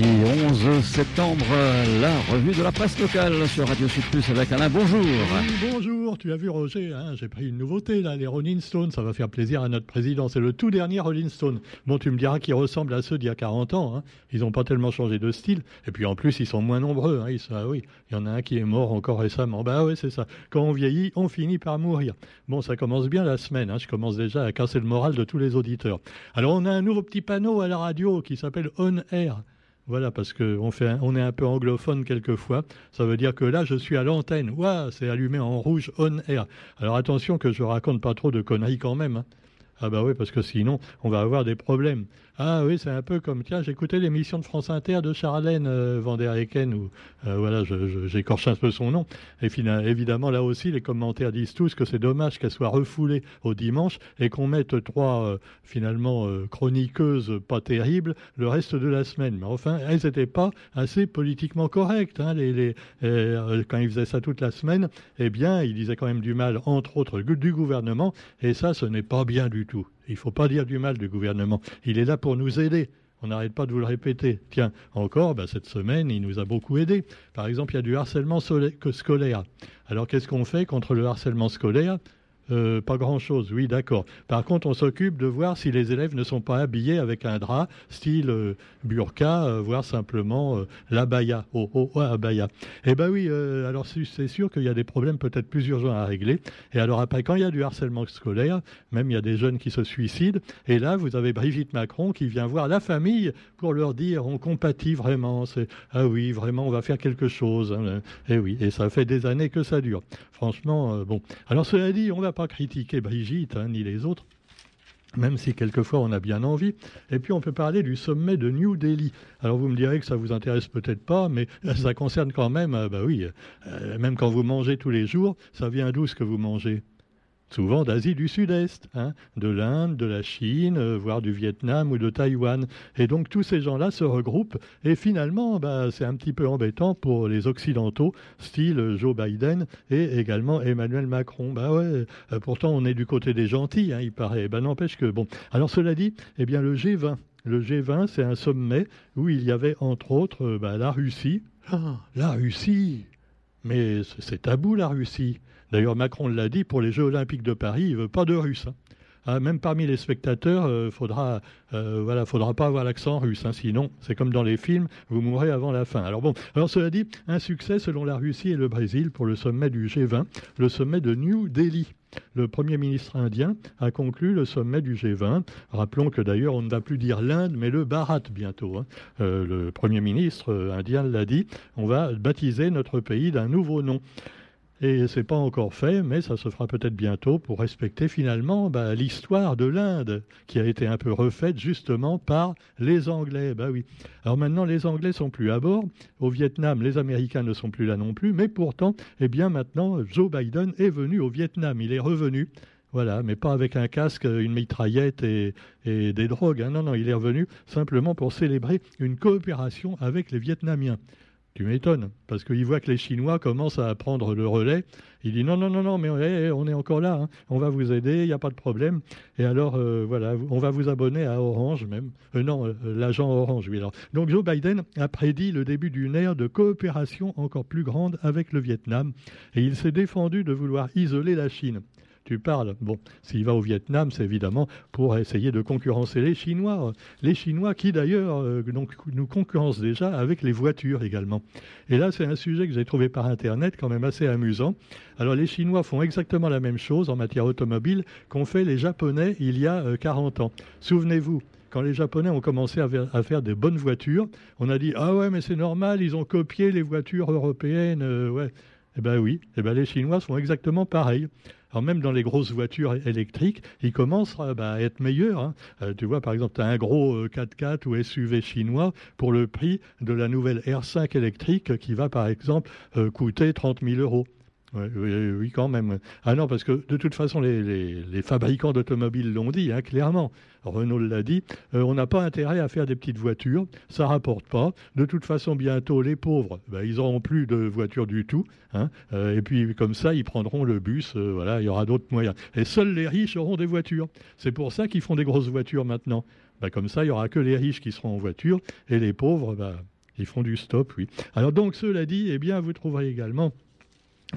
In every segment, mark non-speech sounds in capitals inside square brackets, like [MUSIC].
Mardi 11 septembre, la revue de la presse locale sur Radio Sud Plus avec Alain. Bonjour. bonjour. Tu as vu Roger, hein, j'ai pris une nouveauté là, les Rolling Stones. Ça va faire plaisir à notre président. C'est le tout dernier Rolling Stone. Bon, tu me diras qu'ils ressemblent à ceux d'il y a 40 ans. Hein. Ils n'ont pas tellement changé de style. Et puis en plus, ils sont moins nombreux. Hein. ah il y en a un qui est mort encore récemment. Bah oui, c'est ça. Quand on vieillit, on finit par mourir. Bon, ça commence bien la semaine. Je commence déjà à casser le moral de tous les auditeurs. Alors on a un nouveau petit panneau à la radio qui s'appelle On Air. Voilà, parce qu'on on est un peu anglophone quelquefois. Ça veut dire que là, je suis à l'antenne. Ouah, c'est allumé en rouge on air. Alors attention que je raconte pas trop de conneries quand même. Hein. Ah bah oui, parce que sinon, on va avoir des problèmes. Ah oui, c'est un peu comme, tiens, j'écoutais l'émission de France Inter de Charlène euh, Van der Hecken, où, euh, voilà, j'écorche un peu son nom. Et finalement, évidemment, là aussi, les commentaires disent tous que c'est dommage qu'elle soit refoulée au dimanche et qu'on mette trois, euh, finalement, chroniqueuses pas terribles le reste de la semaine. Mais enfin, elles n'étaient pas assez politiquement correctes. Hein, quand ils faisaient ça toute la semaine, eh bien, ils disaient quand même du mal, entre autres, du gouvernement. Et ça, ce n'est pas bien du tout. Il ne faut pas dire du mal du gouvernement. Il est là pour nous aider. On n'arrête pas de vous le répéter. Tiens, encore, bah, cette semaine, il nous a beaucoup aidé. Par exemple, il y a du harcèlement scolaire. Alors, qu'est-ce qu'on fait contre le harcèlement scolaire? Euh, pas grand-chose, oui, d'accord. Par contre, on s'occupe de voir si les élèves ne sont pas habillés avec un drap style euh, burqa, euh, voire simplement l'abaya. Oh, oh, oh. Eh ben oui, alors c'est sûr qu'il y a des problèmes peut-être plus urgents à régler. Et alors après, quand il y a du harcèlement scolaire, même il y a des jeunes qui se suicident, et là, vous avez Brigitte Macron qui vient voir la famille pour leur dire on compatit vraiment. Ah oui, vraiment, on va faire quelque chose. Hein. Et eh oui, et ça fait des années que ça dure. Franchement, bon. Alors cela dit, on va critiquer Brigitte hein, ni les autres même si quelquefois on a bien envie. Et puis on peut parler du sommet de New Delhi. Alors vous me direz que ça vous intéresse peut-être pas, mais [LAUGHS] ça concerne quand même, euh, bah oui, euh, même quand vous mangez tous les jours, ça vient d'où ce que vous mangez? Souvent d'Asie du Sud-Est, hein, de l'Inde, de la Chine, euh, voire du Vietnam ou de Taïwan. Et donc tous ces gens-là se regroupent et finalement, bah, c'est un petit peu embêtant pour les Occidentaux, style Joe Biden et également Emmanuel Macron. Bah ouais, euh, pourtant on est du côté des gentils, hein, il paraît. Bah n'empêche que bon. Alors cela dit, eh bien le G20. Le G20, c'est un sommet où il y avait entre autres euh, bah, la Russie. Ah, la Russie Mais c'est tabou la Russie. D'ailleurs, Macron l'a dit, pour les Jeux Olympiques de Paris, il ne veut pas de Russes. Hein. Ah, même parmi les spectateurs, il euh, faudra, euh, faudra pas avoir l'accent russe, hein. sinon c'est comme dans les films, vous mourrez avant la fin. Alors bon, alors cela dit, un succès selon la Russie et le Brésil pour le sommet du G20, le sommet de New Delhi. Le Premier ministre indien a conclu le sommet du G20. Rappelons que d'ailleurs on ne va plus dire l'Inde, mais le Bharat bientôt. Hein. Euh, le Premier ministre indien l'a dit, on va baptiser notre pays d'un nouveau nom. Et c'est pas encore fait, mais ça se fera peut-être bientôt pour respecter finalement bah, l'histoire de l'Inde, qui a été un peu refaite justement par les Anglais. Bah oui. Alors maintenant, les Anglais sont plus à bord. Au Vietnam, les Américains ne sont plus là non plus. Mais pourtant, eh bien maintenant, Joe Biden est venu au Vietnam. Il est revenu. Voilà, mais pas avec un casque, une mitraillette et, des drogues. Hein. Non, non, il est revenu simplement pour célébrer une coopération avec les Vietnamiens. Tu m'étonnes, parce qu'il voit que les Chinois commencent à prendre le relais. Il dit non, non, non, non, mais on est encore là, hein. on va vous aider, il n'y a pas de problème. Et alors, euh, voilà, on va vous abonner à Orange même. Euh, non, euh, l'agent Orange, oui. Donc Joe Biden a prédit le début d'une ère de coopération encore plus grande avec le Vietnam. Et il s'est défendu de vouloir isoler la Chine tu parles. Bon, s'il va au Vietnam, c'est évidemment pour essayer de concurrencer les Chinois. Les Chinois qui d'ailleurs euh, nous concurrencent déjà avec les voitures également. Et là, c'est un sujet que j'ai trouvé par Internet quand même assez amusant. Alors les Chinois font exactement la même chose en matière automobile qu'ont fait les Japonais il y a 40 euh, ans. Souvenez-vous, quand les Japonais ont commencé à faire, des bonnes voitures, on a dit ah ouais mais c'est normal, ils ont copié les voitures européennes, euh, ouais. Eh bien oui, eh ben les Chinois sont exactement pareils. Alors même dans les grosses voitures électriques, ils commencent euh, bah, à être meilleurs. Hein. Euh, tu vois, par exemple, tu as un gros 4x4 euh, ou SUV chinois pour le prix de la nouvelle R5 électrique qui va, par exemple, coûter 30 000 euros. Oui, quand même. Ah non, parce que de toute façon, les, fabricants d'automobiles l'ont dit, hein, clairement. Renault l'a dit, euh, on n'a pas intérêt à faire des petites voitures, ça rapporte pas. De toute façon, bientôt, les pauvres, ben, ils n'auront plus de voitures du tout. Hein. Euh, et puis, comme ça, ils prendront le bus, euh, voilà, il y aura d'autres moyens. Et seuls les riches auront des voitures. C'est pour ça qu'ils font des grosses voitures maintenant. Bah, comme ça, il n'y aura que les riches qui seront en voiture et les pauvres, bah, ils font du stop, oui. Alors donc, cela dit, eh bien, vous trouverez également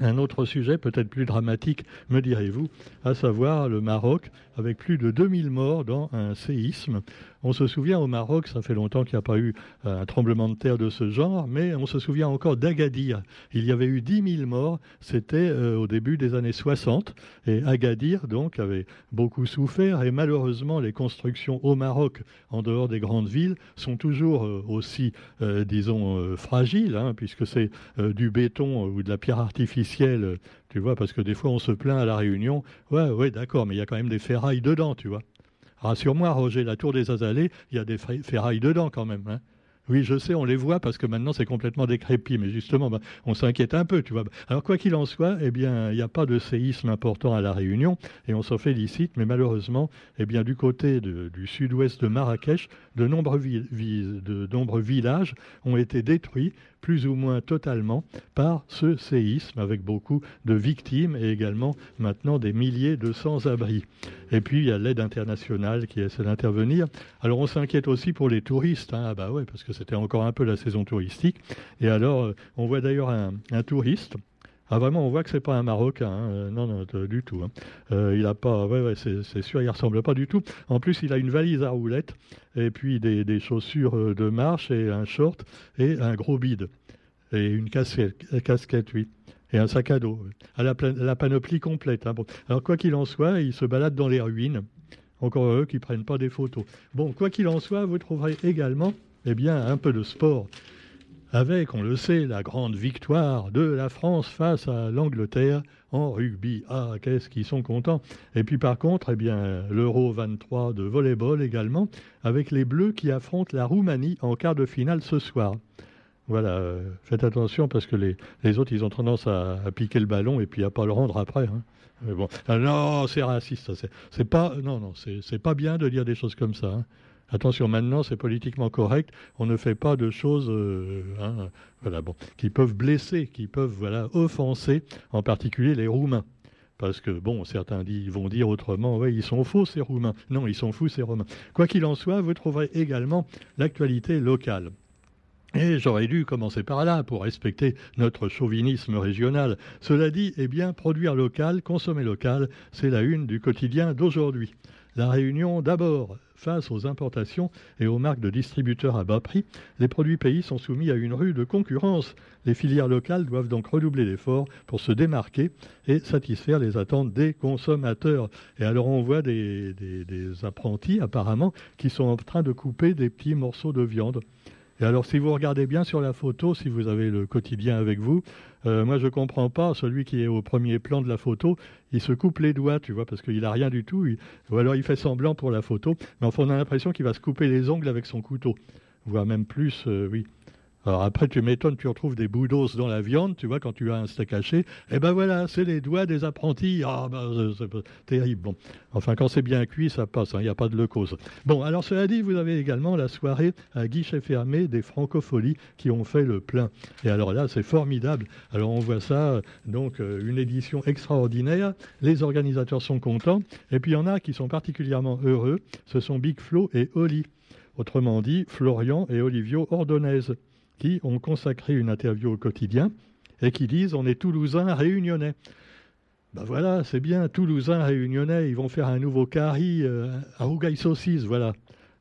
un autre sujet, peut-être plus dramatique, me direz-vous, à savoir le Maroc, avec plus de 2000 morts dans un séisme on se souvient au Maroc, ça fait longtemps qu'il n'y a pas eu euh, un tremblement de terre de ce genre, mais on se souvient encore d'Agadir. Il y avait eu 10 000 morts, c'était euh, au début des années 60, et Agadir, donc, avait beaucoup souffert, et malheureusement, les constructions au Maroc, en dehors des grandes villes, sont toujours euh, aussi, disons, fragiles, hein, puisque c'est du béton ou de la pierre artificielle, tu vois, parce que des fois on se plaint à la Réunion, ouais, ouais, d'accord, mais il y a quand même des ferrailles dedans, tu vois. Rassure-moi, Roger, la tour des Azalées, il y a des ferrailles dedans quand même. Hein. Oui, je sais, on les voit parce que maintenant c'est complètement décrépit, mais justement, bah, on s'inquiète un peu, tu vois. Alors quoi qu'il en soit, eh bien, il n'y a pas de séisme important à la Réunion et on s'en félicite, mais malheureusement, eh du côté du sud-ouest de Marrakech, de nombreux villages ont été détruits plus ou moins totalement par ce séisme, avec beaucoup de victimes et également maintenant des milliers de sans-abri. Et puis il y a l'aide internationale qui essaie d'intervenir. Alors on s'inquiète aussi pour les touristes, hein. ah bah parce que c'était encore un peu la saison touristique. Et alors euh, on voit d'ailleurs un, touriste ah vraiment, on voit que c'est pas un Marocain, hein. euh, non, non, du tout. Hein. Euh, il a pas, ouais, ouais, c'est sûr, il ressemble pas du tout. En plus, il a une valise à roulettes et puis des, chaussures de marche et un short et un gros bide et une casquette, casquette oui, et un sac à dos, à la, la panoplie complète. Hein. Alors quoi qu'il en soit, il se balade dans les ruines. Encore eux qui prennent pas des photos. Bon, quoi qu'il en soit, vous trouverez également, eh bien, un peu de sport avec, on le sait, la grande victoire de la France face à l'Angleterre en rugby. Ah, qu'est-ce qu'ils sont contents. Et puis par contre, eh bien, l'Euro 23 de volleyball également, avec les Bleus qui affrontent la Roumanie en quart de finale ce soir. Voilà, euh, faites attention parce que les, autres, ils ont tendance à, piquer le ballon et puis à pas le rendre après. Hein. Ah, non, c'est raciste. C'est pas, pas bien de dire des choses comme ça. Hein. Attention, maintenant, c'est politiquement correct. On ne fait pas de choses euh, hein, voilà, bon, qui peuvent blesser, qui peuvent voilà, offenser, en particulier les Roumains. Parce que, bon, certains vont dire autrement, oui, ils sont faux, ces Roumains. Non, ils sont fous, ces Romains. Quoi qu'il en soit, vous trouverez également l'actualité locale. Et j'aurais dû commencer par là pour respecter notre chauvinisme régional. Cela dit, eh bien, produire local, consommer local, c'est la une du quotidien d'aujourd'hui. La Réunion d'abord. Face aux importations et aux marques de distributeurs à bas prix, les produits pays sont soumis à une rude concurrence. Les filières locales doivent donc redoubler d'efforts pour se démarquer et satisfaire les attentes des consommateurs. Et alors on voit des, des apprentis apparemment qui sont en train de couper des petits morceaux de viande. Et alors, si vous regardez bien sur la photo, si vous avez le quotidien avec vous, euh, moi je comprends pas, celui qui est au premier plan de la photo, il se coupe les doigts, tu vois, parce qu'il n'a rien du tout, ou alors il fait semblant pour la photo, mais enfin on a l'impression qu'il va se couper les ongles avec son couteau, voire même plus, euh, oui. Alors après, tu m'étonnes, tu retrouves des bouts d'os dans la viande, tu vois, quand tu as un steak haché. Eh ben voilà, c'est les doigts des apprentis. Ah ben, c'est terrible. Bon, enfin, quand c'est bien cuit, ça passe, hein, il n'y a pas de leucose. Bon, alors cela dit, vous avez également la soirée à guichet fermé des francopholies qui ont fait le plein. Et alors là, c'est formidable. Alors on voit ça, donc euh, une édition extraordinaire. Les organisateurs sont contents. Et puis il y en a qui sont particulièrement heureux. Ce sont Big Flo et Oli. Autrement dit, Florian et Olivio Ordonez qui ont consacré une interview au quotidien et qui disent on est Toulousain réunionnais. Ben voilà, c'est bien, Toulousain réunionnais, ils vont faire un nouveau carry euh, à Rougail saucisse, voilà.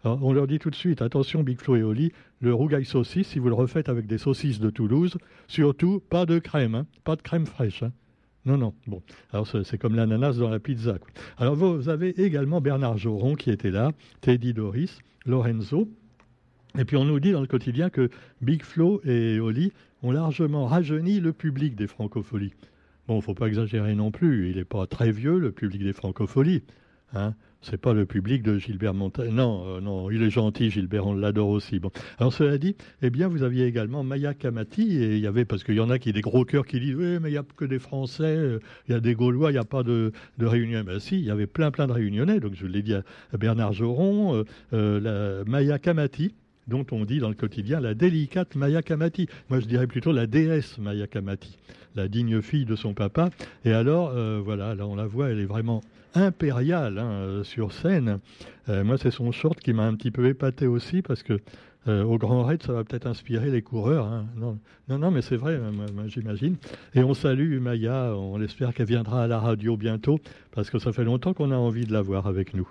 on leur dit tout de suite, attention Big Flo et Oli, le rougail saucisse, si vous le refaites avec des saucisses de Toulouse, surtout pas de crème, hein, pas de crème fraîche. Hein. Non, non. Bon, alors c'est comme l'ananas dans la pizza. Alors vous avez également Bernard Joron qui était là, Teddy Doris, Lorenzo, et puis on nous dit dans le quotidien que Big Flo et Oli ont largement rajeuni le public des francopholies. Bon, il faut pas exagérer non plus, il n'est pas très vieux, le public des francopholies. Hein c'est pas le public de Gilbert Montagnier. Non, euh, non, il est gentil, Gilbert, on l'adore aussi. Bon. Alors, cela dit, eh bien, vous aviez également Maya Kamati, et il y avait, parce qu'il y en a qui, des gros cœurs qui disent, oui, mais il n'y a que des Français, euh, il y a des Gaulois, il n'y a pas de, de Réunionnais. Ben si, il y avait plein, plein de Réunionnais. Donc, je l'ai dit à Bernard Joron, euh, Maya Kamati, dont on dit dans le quotidien la délicate Maya Kamati. Moi, je dirais plutôt la déesse Maya Kamati, la digne fille de son papa. Et alors, euh, voilà, là, on la voit, elle est vraiment impériale hein, euh, sur scène. Euh, moi, c'est son short qui m'a un petit peu épaté aussi parce que au Grand Raid, ça va peut-être inspirer les coureurs. Hein. Non, non, non, mais c'est vrai, j'imagine. Et on salue Maya, on espère qu'elle viendra à la radio bientôt, parce que ça fait longtemps qu'on a envie de la voir avec nous.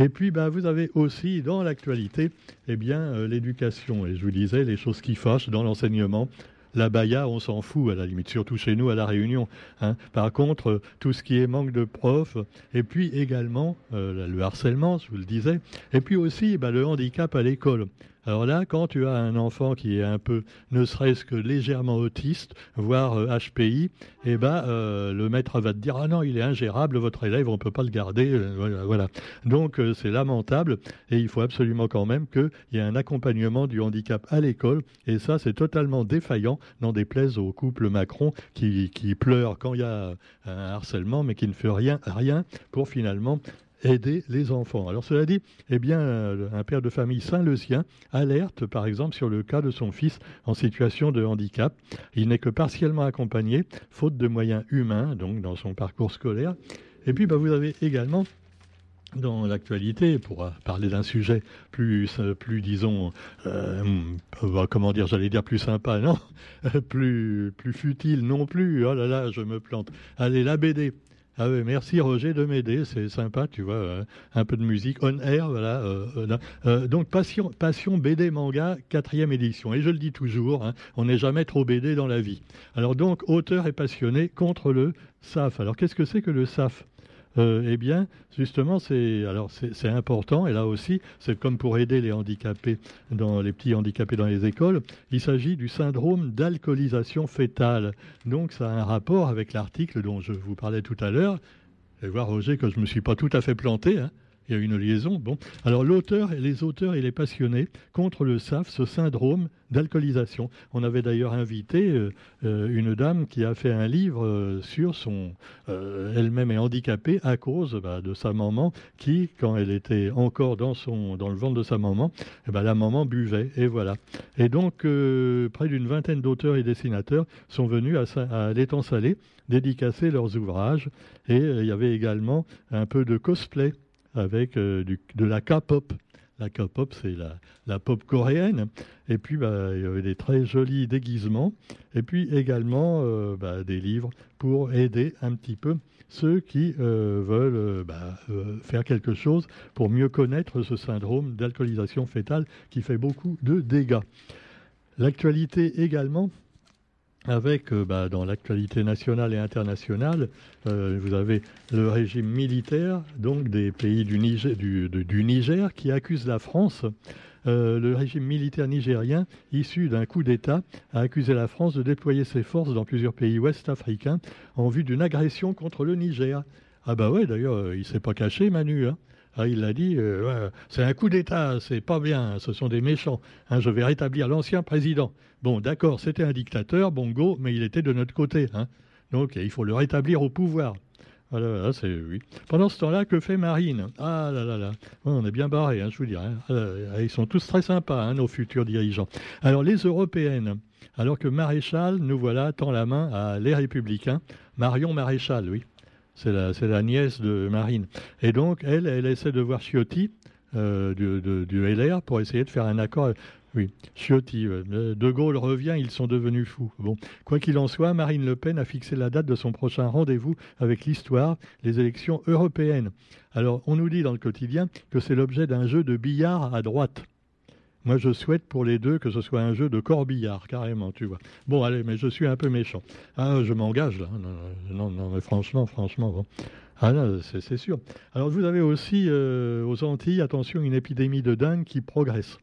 Et puis, bah, vous avez aussi dans l'actualité, eh bien, l'éducation. Et je vous disais, les choses qui fâchent dans l'enseignement. La baya, on s'en fout à la limite, surtout chez nous à la Réunion. Hein. Par contre, tout ce qui est manque de profs, et puis également euh, le harcèlement, je vous le disais, et puis aussi bah, le handicap à l'école. Alors là, quand tu as un enfant qui est un peu, ne serait-ce que légèrement autiste, voire HPI, euh, eh ben, euh, le maître va te dire ah non, il est ingérable, votre élève, on ne peut pas le garder, euh, voilà. Donc c'est lamentable et il faut absolument quand même qu'il y ait un accompagnement du handicap à l'école et ça c'est totalement défaillant, n'en déplaise au couple Macron qui, qui pleure quand il y a un harcèlement mais qui ne fait rien, rien pour finalement aider les enfants. Alors cela dit, eh bien, euh, un père de famille saint-leusien alerte par exemple sur le cas de son fils en situation de handicap. Il n'est que partiellement accompagné, faute de moyens humains, donc dans son parcours scolaire. Et puis, bah, vous avez également dans l'actualité, pour parler d'un sujet plus, euh, plus disons, euh, bah, comment dire, j'allais dire plus sympa, non, [LAUGHS] plus, plus futile non plus. Oh là là, je me plante. Allez, la BD. Ah oui, merci Roger de m'aider, c'est sympa, tu vois, euh, un peu de musique on air, voilà. Euh, euh, donc Passion, Passion BD Manga, quatrième édition. Et je le dis toujours, hein, on n'est jamais trop BD dans la vie. Alors donc, auteur et passionné contre le SAF. Alors qu'est-ce que c'est que le SAF euh, eh bien, justement, c'est important. Et là aussi, c'est comme pour aider les handicapés dans les petits handicapés dans les écoles. Il s'agit du syndrome d'alcoolisation fétale. Donc, ça a un rapport avec l'article dont je vous parlais tout à l'heure. Et voir Roger que je ne me suis pas tout à fait planté. Hein il y a une liaison. Bon. Alors l'auteur les auteurs et les passionnés contre le SAF, ce syndrome d'alcoolisation. On avait d'ailleurs invité euh, euh, une dame qui a fait un livre euh, sur son... Elle-même est handicapée à cause bah, de sa maman qui, quand elle était encore dans, son, dans le ventre de sa maman, eh ben, la maman buvait. Et voilà. Et donc, près d'une vingtaine d'auteurs et dessinateurs sont venus à l'étang salé dédicacer leurs ouvrages. Et il y avait également un peu de cosplay avec euh, de la K-pop. La K-pop, c'est la, pop coréenne. Et puis, bah, il y avait des très jolis déguisements. Et puis également euh, bah, des livres pour aider un petit peu ceux qui euh, veulent bah, faire quelque chose pour mieux connaître ce syndrome d'alcoolisation fétale qui fait beaucoup de dégâts. L'actualité également, avec euh, bah, dans l'actualité nationale et internationale, euh, vous avez le régime militaire donc des pays du Niger, du, Niger qui accuse la France. Euh, le régime militaire nigérien, issu d'un coup d'État, a accusé la France de déployer ses forces dans plusieurs pays ouest africains en vue d'une agression contre le Niger. Ah bah ouais, d'ailleurs, il s'est pas caché, Manu. Hein. Ah, il l'a dit, euh, c'est un coup d'État, c'est pas bien, ce sont des méchants. Hein, je vais rétablir l'ancien président. Bon, d'accord, c'était un dictateur, bon go, mais il était de notre côté. Hein. Donc il faut le rétablir au pouvoir. Voilà, c'est oui. Pendant ce temps-là, que fait Marine? Ah là là là, on est bien barré, hein, je vous dis. Ah ils sont tous très sympas, nos futurs dirigeants. Alors les européennes, alors que Maréchal, nous voilà, tend la main à les républicains. Marion Maréchal, oui. C'est la, nièce de Marine. Et donc, elle, elle essaie de voir Ciotti euh, du, LR pour essayer de faire un accord. Oui, Ciotti. De Gaulle revient, ils sont devenus fous. Bon, quoi qu'il en soit, Marine Le Pen a fixé la date de son prochain rendez-vous avec l'histoire, les élections européennes. Alors, on nous dit dans le quotidien que c'est l'objet d'un jeu de billard à droite. Moi, je souhaite pour les deux que ce soit un jeu de corbillard, carrément, tu vois. Bon, allez, mais je suis un peu méchant. Ah, je m'engage, là. Non, non, mais franchement, franchement, bon. Ah non, c'est sûr. Alors, vous avez aussi euh, aux Antilles, attention, une épidémie de dingue qui progresse.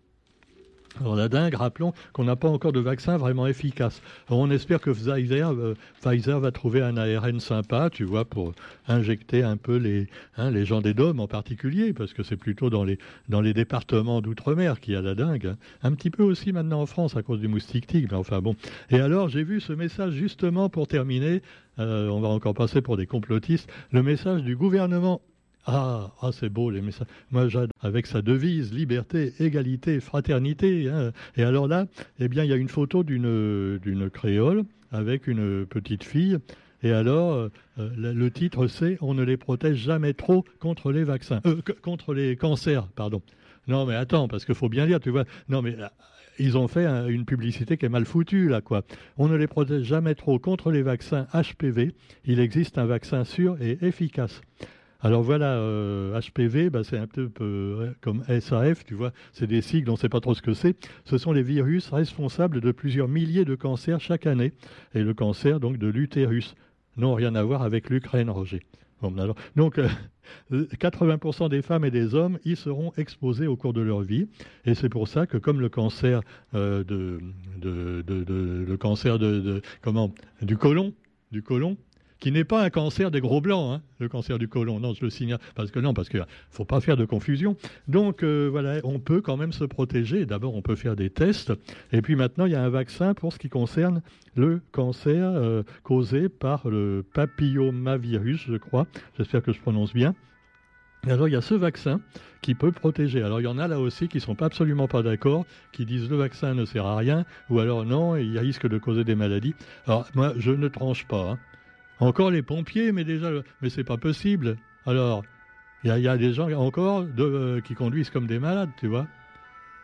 Alors la dingue, rappelons qu'on n'a pas encore de vaccin vraiment efficace. on espère que Pfizer, euh, va trouver un ARN sympa, tu vois, pour injecter un peu les, hein, les gens des DOM en particulier, parce que c'est plutôt dans les, dans les départements d'outre-mer qu'il y a la dingue. Hein. Un petit peu aussi maintenant en France à cause du moustique tigre, mais enfin bon. Et alors j'ai vu ce message justement pour terminer, euh, on va encore passer pour des complotistes, le message du gouvernement Ah, ah c'est beau les messages. Moi, j'adore avec sa devise liberté, égalité, fraternité. Hein. Et alors là, eh bien, il y a une photo d'une d'une créole avec une petite fille. Et alors, euh, le titre c'est On ne les protège jamais trop contre les vaccins, euh, contre les cancers, pardon. Non, mais attends, parce qu'il faut bien dire, tu vois. Non, mais euh, ils ont fait une publicité qui est mal foutue, là, quoi. On ne les protège jamais trop contre les vaccins HPV. Il existe un vaccin sûr et efficace. Alors voilà, HPV, euh, bah, c'est un peu comme SAF, tu vois, c'est des sigles, on ne sait pas trop ce que c'est. Ce sont les virus responsables de plusieurs milliers de cancers chaque année. Et le cancer, donc, de l'utérus. Non, rien à voir avec l'Ukraine, Roger. donc, 80% euh, des femmes et des hommes y seront exposés au cours de leur vie. Et c'est pour ça que, comme le cancer, euh, de, le cancer de, comment, du côlon, du qui n'est pas un cancer des gros blancs, hein, le cancer du côlon. Non, je le signale parce que non, parce qu'il faut pas faire de confusion. Donc euh, voilà, on peut quand même se protéger. D'abord, on peut faire des tests, et puis maintenant, il y a un vaccin pour ce qui concerne le cancer euh, causé par le papillomavirus, je crois. J'espère que je prononce bien. Alors il y a ce vaccin qui peut protéger. Alors il y en a là aussi qui sont pas absolument pas d'accord, qui disent le vaccin ne sert à rien, ou alors non, il risque de causer des maladies. Alors moi je ne tranche pas. Hein. Encore les pompiers, mais déjà, mais c'est pas possible. Alors, il y, a des gens encore euh, qui conduisent comme des malades, tu vois.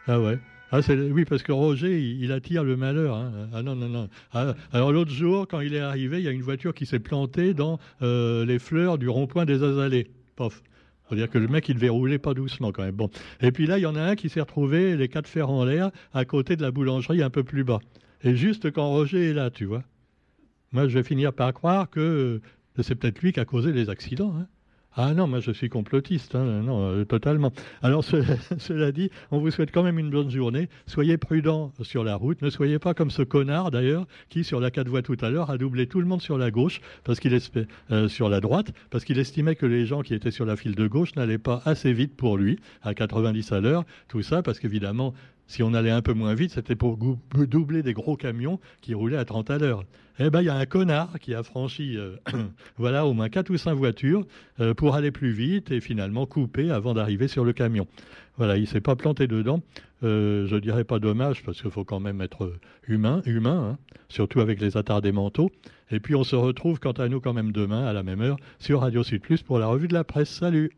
Ah ouais. Ah, oui, parce que Roger, il, attire le malheur. Hein. Ah non, non, non. Ah, alors l'autre jour, quand il est arrivé, il y a une voiture qui s'est plantée dans euh, les fleurs du rond-point des Azalées. Pof. C'est-à-dire que le mec, il devait rouler pas doucement quand même. Bon. Et puis là, il y en a un qui s'est retrouvé les quatre fers en l'air à côté de la boulangerie un peu plus bas. Et juste quand Roger est là, tu vois. Moi, je vais finir par croire que c'est peut-être lui qui a causé les accidents. Hein. Ah non, moi je suis complotiste, hein, non, euh, totalement. Alors [LAUGHS] cela dit, on vous souhaite quand même une bonne journée. Soyez prudents sur la route. Ne soyez pas comme ce connard d'ailleurs qui sur la 4 voies tout à l'heure a doublé tout le monde sur la gauche parce qu'il euh, sur la droite parce qu'il estimait que les gens qui étaient sur la file de gauche n'allaient pas assez vite pour lui à 90 à l'heure. Tout ça parce qu'évidemment si on allait un peu moins vite, c'était pour doubler des gros camions qui roulaient à 30 à l'heure. Eh bien, il y a un connard qui a franchi euh, [CLEARS THROAT] voilà, au moins 4 ou 5 voitures euh, pour aller plus vite et finalement couper avant d'arriver sur le camion. Voilà, il ne s'est pas planté dedans. Euh, je dirais pas dommage parce qu'il faut quand même être humain, humain, hein, surtout avec les attardés mentaux. Et puis on se retrouve quant à nous quand même demain à la même heure sur Radio Sud Plus pour la revue de la presse. Salut